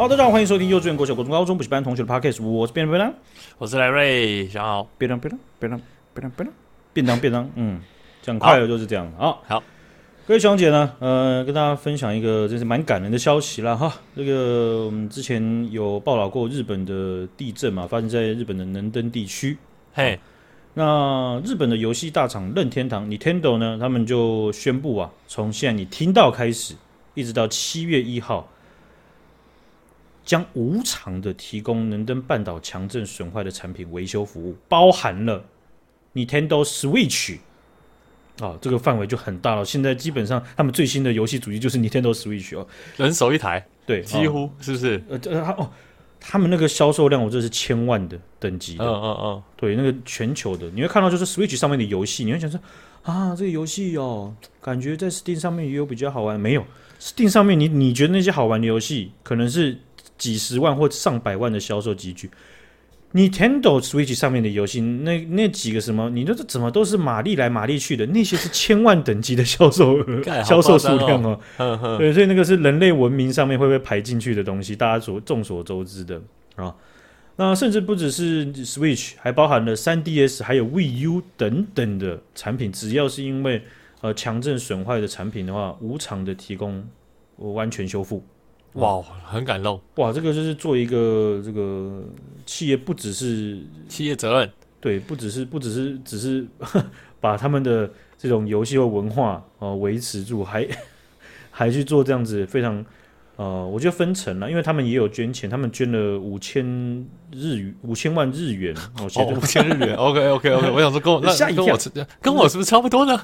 好，大家好，欢迎收听幼稚园、国小、国中、高中补习班同学的 Podcast，我是便当便当，我是莱瑞，小好，便当便当便当便当便当便当便当，嗯，讲快了就是这样。好，好，各位小姐呢，呃，跟大家分享一个真是蛮感人的消息啦哈。这个我们之前有报道过日本的地震嘛，发生在日本的能登地区。嘿，那日本的游戏大厂任天堂 Nintendo 呢，他们就宣布啊，从现在你听到开始，一直到七月一号。将无偿的提供能登半岛强震损坏的产品维修服务，包含了 Nintendo Switch 啊，这个范围就很大了。现在基本上他们最新的游戏主机就是 Nintendo Switch 哦，人手一台，对，几乎是不是？呃，他哦，他们那个销售量，我这是千万的等级的，嗯嗯嗯，对，那个全球的，你会看到就是 Switch 上面的游戏，你会想说啊，这个游戏哦，感觉在 Steam 上面也有比较好玩，没有，Steam 上面你你觉得那些好玩的游戏，可能是。几十万或上百万的销售级距，Nintendo Switch 上面的游戏，那那几个什么，你说这怎么都是马力来马力去的？那些是千万等级的销售额、销售数量哦。呵呵对，所以那个是人类文明上面会不会排进去的东西，大家所众所周知的啊。那甚至不只是 Switch，还包含了 3DS 还有 Wii U 等等的产品，只要是因为呃强震损坏的产品的话，无偿的提供完全修复。哇，很感动哇！这个就是做一个这个企业，不只是企业责任，对，不只是不只是只是 把他们的这种游戏或文化啊维持住，还还去做这样子非常。呃，我觉得分成了，因为他们也有捐钱，他们捐了五千日元，五千万日元，哦，五千日元，OK OK OK，我想说跟我 那跟我跟我是不是差不多呢？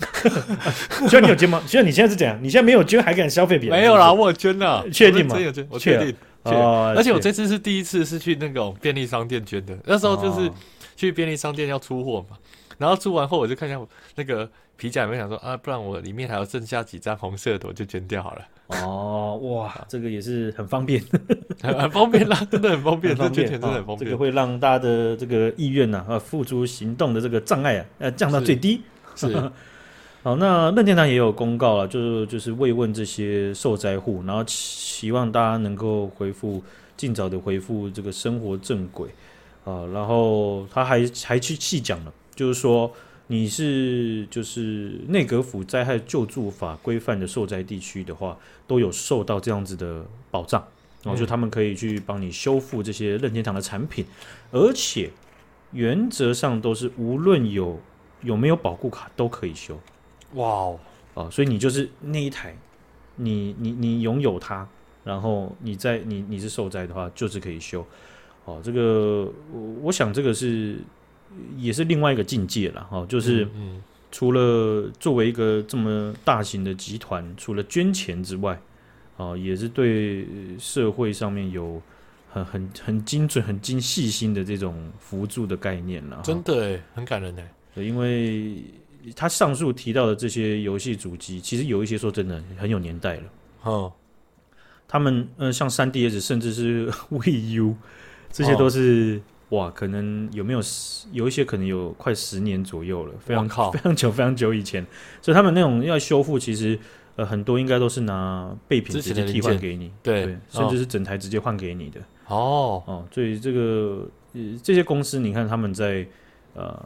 虽然你有捐吗？虽然你现在是怎样？你现在没有捐还敢消费别人？没有啦，我有捐了，确定吗？真有捐，我确定。哦，而且我这次是第一次是去那种便利商店捐的，那时候就是去便利商店要出货嘛，然后出完后我就看一下那个皮夹有没有，想说啊，不然我里面还有剩下几张红色的，我就捐掉好了。哦，哇，这个也是很方便，很方便啦，真的很方便，这捐钱真的很方便，这个会让大家的这个意愿呐，啊，付诸行动的这个障碍啊，呃，降到最低。是，是 好，那任天堂也有公告了，就是就是慰问这些受灾户，然后希望大家能够恢复，尽早的恢复这个生活正轨啊，然后他还还去细讲了，就是说。你是就是内阁府灾害救助法规范的受灾地区的话，都有受到这样子的保障，然后就他们可以去帮你修复这些任天堂的产品，而且原则上都是无论有有没有保护卡都可以修。哇哦啊，所以你就是那一台，你你你拥有它，然后你在你你是受灾的话，就是可以修。哦，这个我我想这个是。也是另外一个境界了哈，就是除了作为一个这么大型的集团，除了捐钱之外，啊，也是对社会上面有很很很精准、很精细心的这种辅助的概念了。真的很感人哎，因为他上述提到的这些游戏主机，其实有一些说真的很有年代了。哦，他们呃，像三 DS，甚至是 Wii U，这些都是。哇，可能有没有十有一些可能有快十年左右了，非常靠。非常久非常久以前，所以他们那种要修复，其实呃很多应该都是拿备品直接替换给你，对，对，甚至是整台直接换给你的。哦。哦，所以这个呃这些公司，你看他们在呃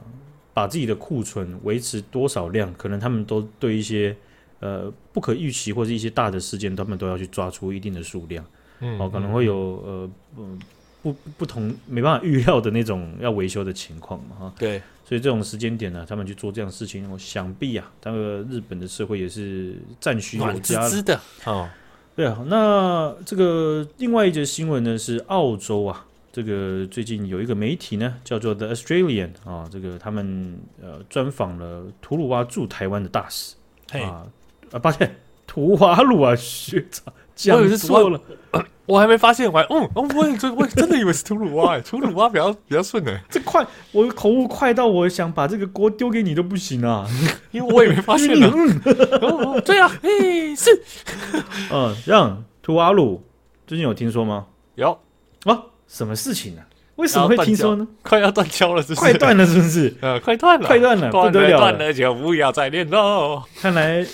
把自己的库存维持多少量，可能他们都对一些呃不可预期或者一些大的事件，他们都要去抓出一定的数量，嗯，哦，可能会有呃嗯。不不同没办法预料的那种要维修的情况嘛哈，对，所以这种时间点呢，他们去做这样的事情，我想必啊，那个日本的社会也是赞许有加的，的。哦，对啊，那这个另外一则新闻呢是澳洲啊，这个最近有一个媒体呢叫做 The Australian 啊，这个他们呃专访了图鲁哇驻台湾的大使。啊啊，抱歉，图瓦鲁啊学长。讲错了，我还没发现，我还嗯，我也真我真的以为是吐鲁哇，吐鲁哇比较比较顺哎，这快，我口误快到我想把这个锅丢给你都不行啊，因为我也没发现呢。嗯，对啊，哎是，嗯，让图瓦鲁最近有听说吗？有啊，什么事情呢？为什么会听说呢？快要断交了，是不是？快断了，是不是？呃，快断了，快断了，不得了，断了就不要再练喽。看来。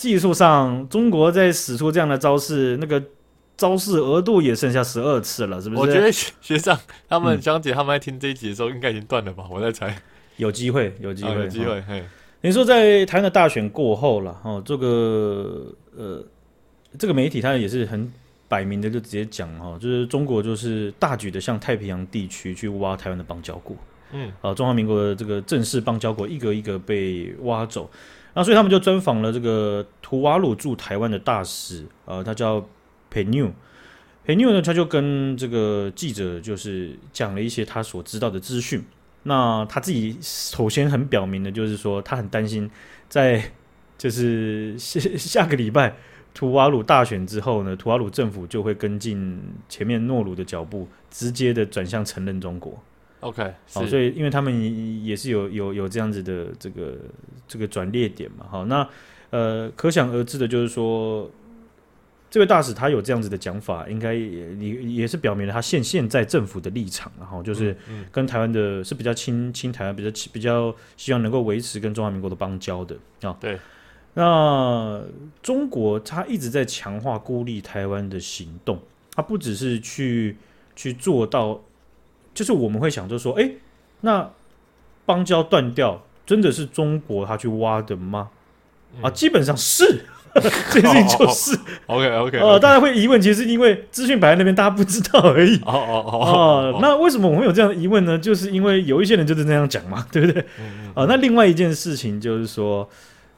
技术上，中国在使出这样的招式，那个招式额度也剩下十二次了，是不是？我觉得学长他们江姐他们在听这一集的时候，应该已经断了吧？我在猜，有机会，有机会，有机会。嘿，你说在台湾的大选过后了，哦，这个呃，这个媒体他也是很摆明的，就直接讲哈，就是中国就是大举的向太平洋地区去挖台湾的邦交国。嗯，啊，中华民国的这个正式邦交国一个一个被挖走，那所以他们就专访了这个图瓦鲁驻台湾的大使，呃，他叫 Penu，Penu 呢，他就跟这个记者就是讲了一些他所知道的资讯。那他自己首先很表明的就是说，他很担心在 就是下下个礼拜图瓦鲁大选之后呢，图瓦鲁政府就会跟进前面诺鲁的脚步，直接的转向承认中国。OK，好，所以因为他们也是有有有这样子的这个这个转捩点嘛，好，那呃，可想而知的就是说，这位大使他有这样子的讲法，应该也也也是表明了他现现在政府的立场，然后就是跟台湾的是比较亲亲台湾，比较比较希望能够维持跟中华民国的邦交的啊。对，那中国他一直在强化孤立台湾的行动，他不只是去去做到。就是我们会想，就说，哎，那邦交断掉，真的是中国他去挖的吗？嗯、啊，基本上是，这事情就是。OK OK。呃，大家会疑问，其实是因为资讯摆在那边，大家不知道而已。哦哦哦。那为什么我们会有这样的疑问呢？就是因为有一些人就是那样讲嘛，对不对？啊，那另外一件事情就是说，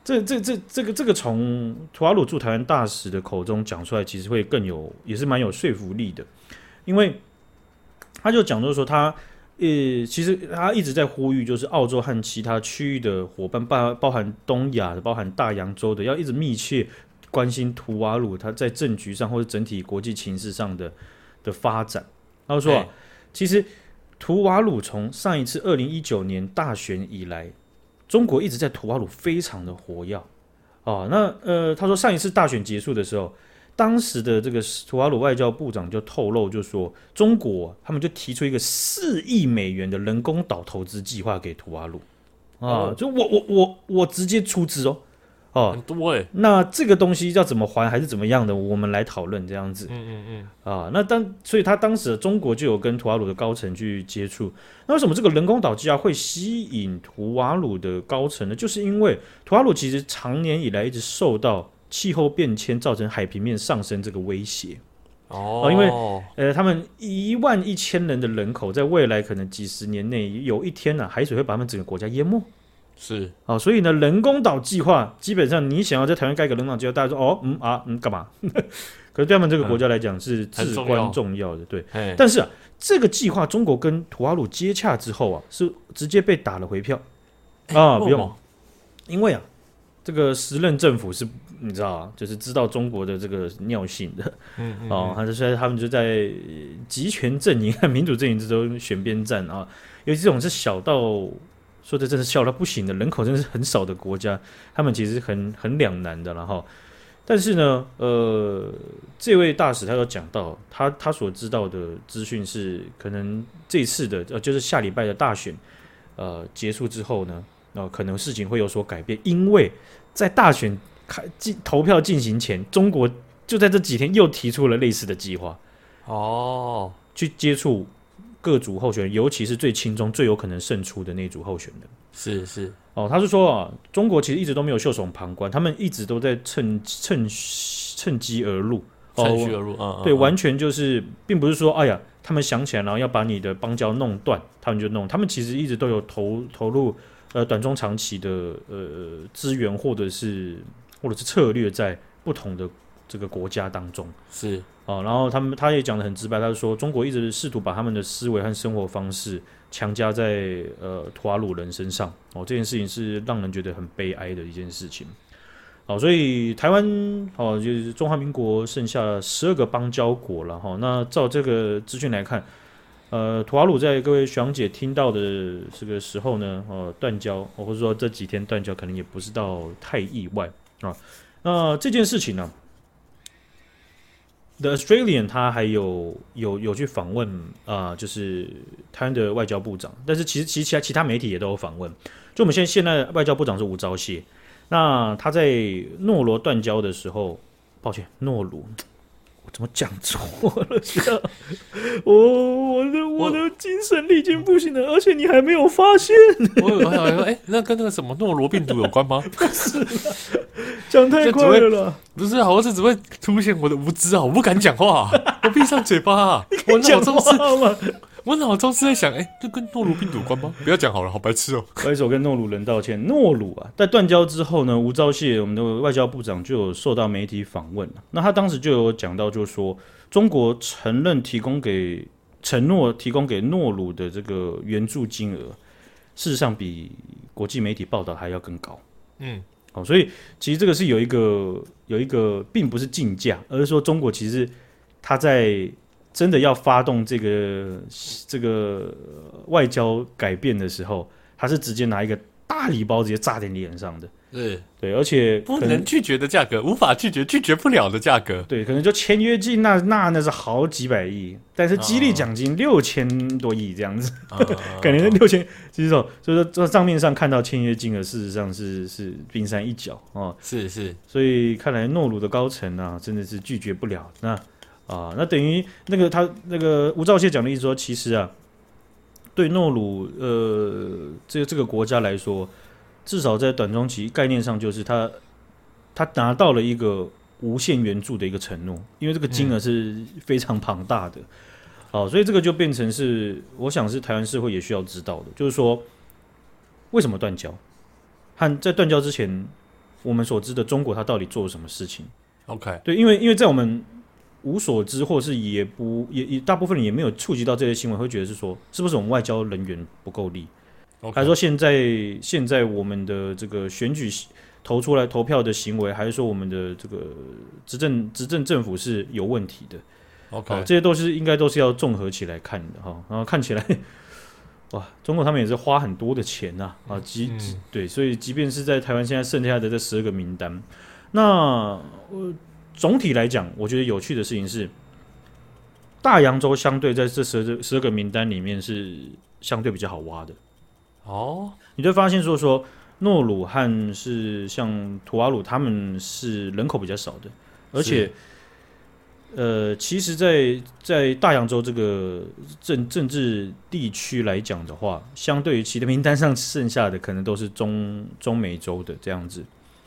这这这这个这个从图瓦鲁驻台湾大使的口中讲出来，其实会更有，也是蛮有说服力的，因为。他就讲，就是说他，呃，其实他一直在呼吁，就是澳洲和其他区域的伙伴，包包含东亚的，包含大洋洲的，要一直密切关心图瓦鲁他在政局上或者整体国际情势上的的发展。他说，欸、其实图瓦鲁从上一次二零一九年大选以来，中国一直在图瓦鲁非常的活跃。哦，那呃，他说上一次大选结束的时候。当时的这个图瓦鲁外交部长就透露，就说中国他们就提出一个四亿美元的人工岛投资计划给图瓦鲁。啊，就我我我我直接出资哦，哦，很多哎，那这个东西要怎么还还是怎么样的，我们来讨论这样子，嗯嗯嗯，啊，那当所以他当时中国就有跟图瓦鲁的高层去接触，那为什么这个人工岛计划会吸引图瓦鲁的高层呢？就是因为图瓦鲁其实长年以来一直受到。气候变迁造成海平面上升这个威胁。哦，因为呃，他们一万一千人的人口，在未来可能几十年内有一天呢、啊，海水会把他们整个国家淹没。是。啊、哦，所以呢，人工岛计划基本上你想要在台湾盖个人工岛计划，大家说哦，嗯啊，嗯，干嘛？可是对他们这个国家来讲是至关重要的，对。但是啊，这个计划中国跟图瓦鲁接洽之后啊，是直接被打了回票。啊，不用，因为啊，这个时任政府是。你知道啊，就是知道中国的这个尿性的，嗯，嗯，哦，他就说他们就在集权阵营和 民主阵营之中选边站啊，因为这种是小到说的真是小到不行的，人口真的是很少的国家，他们其实很很两难的，然后，但是呢，呃，这位大使他有讲到，他他所知道的资讯是，可能这次的呃，就是下礼拜的大选，呃，结束之后呢，那、呃、可能事情会有所改变，因为在大选。开进投票进行前，中国就在这几天又提出了类似的计划哦，去接触各组候选人，尤其是最轻中、最有可能胜出的那组候选人。是是哦，他是说啊，中国其实一直都没有袖手旁观，他们一直都在趁趁趁机而入，趁虚而入。哦、对，完全就是，并不是说，哎呀，他们想起来然后要把你的邦交弄断，他们就弄。他们其实一直都有投投入呃短中长期的呃资源，或者是。或者是策略在不同的这个国家当中是啊、哦，然后他们他也讲得很直白，他说中国一直试图把他们的思维和生活方式强加在呃图瓦鲁人身上哦，这件事情是让人觉得很悲哀的一件事情。好、哦，所以台湾哦，就是中华民国剩下十二个邦交国了哈、哦。那照这个资讯来看，呃，图瓦鲁在各位学长姐听到的这个时候呢，呃，断交，或者说这几天断交，可能也不是到太意外。啊，那这件事情呢，The Australian 他还有有有去访问啊、就是台湾的外交部长，但是其实其实其他其他媒体也都有访问。就我们现在现在外交部长是吴钊燮，那他在诺罗断交的时候，抱歉，诺鲁，怎么讲错了？我我的我的精神力已经不行了，而且你还没有发现。我我想说，哎、欸，那跟那个什么诺罗病毒有关吗？不是，讲太快了啦。不是，好像只会凸显我的无知啊！我不敢讲话，我闭上嘴巴啊！我脑中是，我脑中是在想，哎、欸，这跟诺鲁病毒有关吗？不要讲好了，好白痴哦！挥手跟诺鲁人道歉。诺鲁啊，在断交之后呢，吴钊燮我们的外交部长就有受到媒体访问。那他当时就有讲到，就是说中国承认提供给承诺提供给诺鲁的这个援助金额，事实上比国际媒体报道还要更高。嗯。哦，所以其实这个是有一个有一个，并不是竞价，而是说中国其实他在真的要发动这个这个外交改变的时候，他是直接拿一个大礼包直接炸在你脸上的。对对，而且不能拒绝的价格，无法拒绝，拒绝不了的价格。对，可能就签约金那那那是好几百亿，但是激励奖金六千多亿这样子，感觉六千其实说，所以说这账面上看到签约金额，事实上是是冰山一角哦。是是，所以看来诺鲁的高层啊，真的是拒绝不了。那啊，那等于那个他那个吴兆燮讲的意思说，其实啊，对诺鲁呃这这个国家来说。至少在短中期概念上，就是他他拿到了一个无限援助的一个承诺，因为这个金额是非常庞大的，好，所以这个就变成是，我想是台湾社会也需要知道的，就是说为什么断交，和在断交之前，我们所知的中国他到底做了什么事情？OK，对，因为因为在我们无所知，或是也不也也大部分人也没有触及到这些新闻，会觉得是说，是不是我们外交人员不够力.还是说现在现在我们的这个选举投出来投票的行为，还是说我们的这个执政执政政府是有问题的？OK，这些都是应该都是要综合起来看的哈。然后看起来，哇，中国他们也是花很多的钱呐啊，即、嗯、对，所以即便是在台湾现在剩下的这十二个名单，那呃总体来讲，我觉得有趣的事情是，大洋洲相对在这十二十二个名单里面是相对比较好挖的。哦，你就发现说说诺鲁汉是像图瓦鲁，他们是人口比较少的，而且，呃，其实在，在在大洋洲这个政政治地区来讲的话，相对于其他名单上剩下的，可能都是中中美洲的这样子。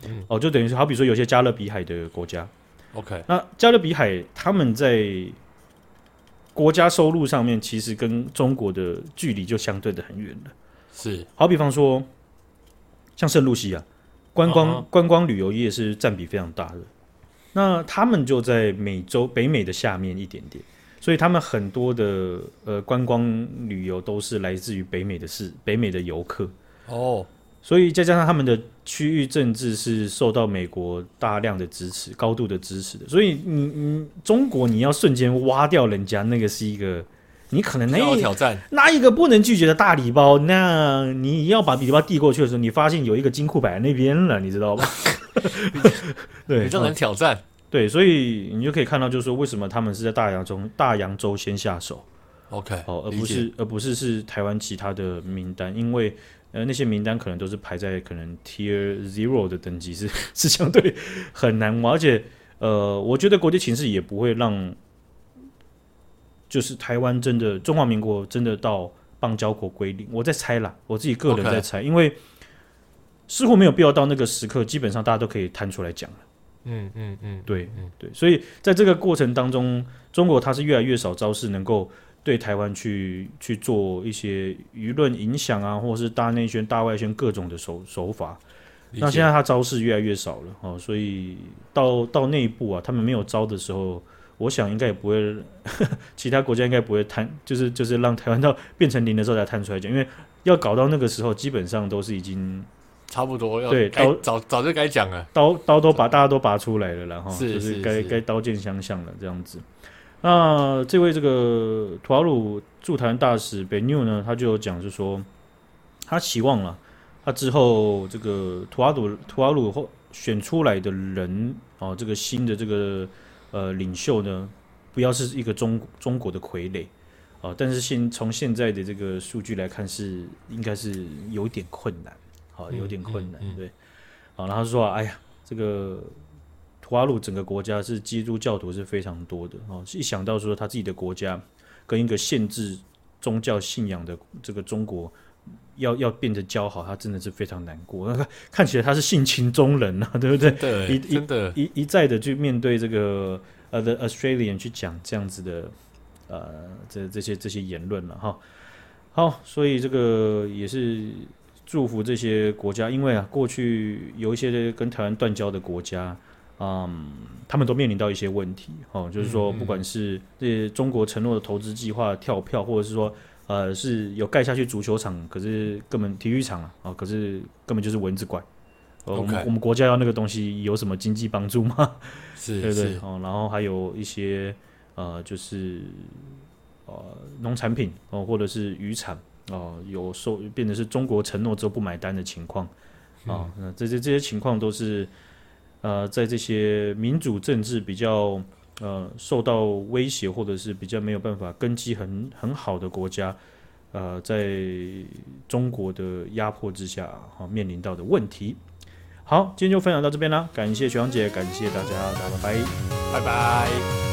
嗯，哦，就等于是好比说有些加勒比海的国家，OK，那加勒比海他们在国家收入上面，其实跟中国的距离就相对的很远了。是，好比方说，像圣露西亚，观光、uh -huh. 观光旅游业是占比非常大的。那他们就在美洲北美的下面一点点，所以他们很多的呃观光旅游都是来自于北美的市，北美的游客。哦、oh.，所以再加上他们的区域政治是受到美国大量的支持、高度的支持的，所以你你中国你要瞬间挖掉人家，那个是一个。你可能那要挑战拿一个不能拒绝的大礼包，那你要把礼包递过去的时候，你发现有一个金库摆在那边了，你知道吧？对，比较难挑战。对，所以你就可以看到，就是说为什么他们是在大洋中大洋洲先下手，OK，哦，而不是而不是是台湾其他的名单，因为呃那些名单可能都是排在可能 Tier Zero 的等级是，是是相对很难玩，而且呃，我觉得国际情势也不会让。就是台湾真的中华民国真的到邦交国归零，我在猜啦，我自己个人在猜.因为似乎没有必要到那个时刻，基本上大家都可以摊出来讲了。嗯嗯嗯，对，嗯对，所以在这个过程当中，中国它是越来越少招式能够对台湾去去做一些舆论影响啊，或者是大内宣、大外宣各种的手手法。那现在他招式越来越少了哦，所以到到内部啊，他们没有招的时候。我想应该也不会呵呵，其他国家应该不会摊，就是就是让台湾到变成零的时候才摊出来讲，因为要搞到那个时候，基本上都是已经差不多要对刀早早就该讲了，刀刀都把大家都拔出来了，然后就是该该刀剑相向了这样子。那这位这个图瓦鲁驻台湾大使贝纽呢，他就讲是说，他期望了他之后这个图瓦鲁图瓦鲁后选出来的人哦，这个新的这个。呃，领袖呢，不要是一个中中国的傀儡啊、呃，但是现从现在的这个数据来看，是应该是有点困难，好、呃，有点困难，嗯嗯嗯、对，好，然后说，哎呀，这个图瓦鲁整个国家是基督教徒是非常多的哦。一想到说他自己的国家跟一个限制宗教信仰的这个中国要要变得交好，他真的是非常难过。那 看起来他是性情中人啊，对不对？对，真的，一一再的去面对这个呃，The Australian 去讲这样子的呃，这这些这些言论了哈。好，所以这个也是。祝福这些国家，因为啊，过去有一些跟台湾断交的国家，嗯，他们都面临到一些问题，哦，就是说，不管是这些中国承诺的投资计划跳票，或者是说，呃，是有盖下去足球场，可是根本体育场啊，哦，可是根本就是蚊子馆，呃，我们 Okay. 我们国家要那个东西有什么经济帮助吗？是，对不对？是哦，然后还有一些呃，就是呃，农产品哦，或者是渔产。哦，有受变成是中国承诺之后不买单的情况啊，那、这些这些情况都是呃，在这些民主政治比较呃受到威胁或者是比较没有办法根基很很好的国家，呃，在中国的压迫之下啊、面临到的问题。好，今天就分享到这边啦，感谢学长姐，感谢，大家拜拜，拜拜。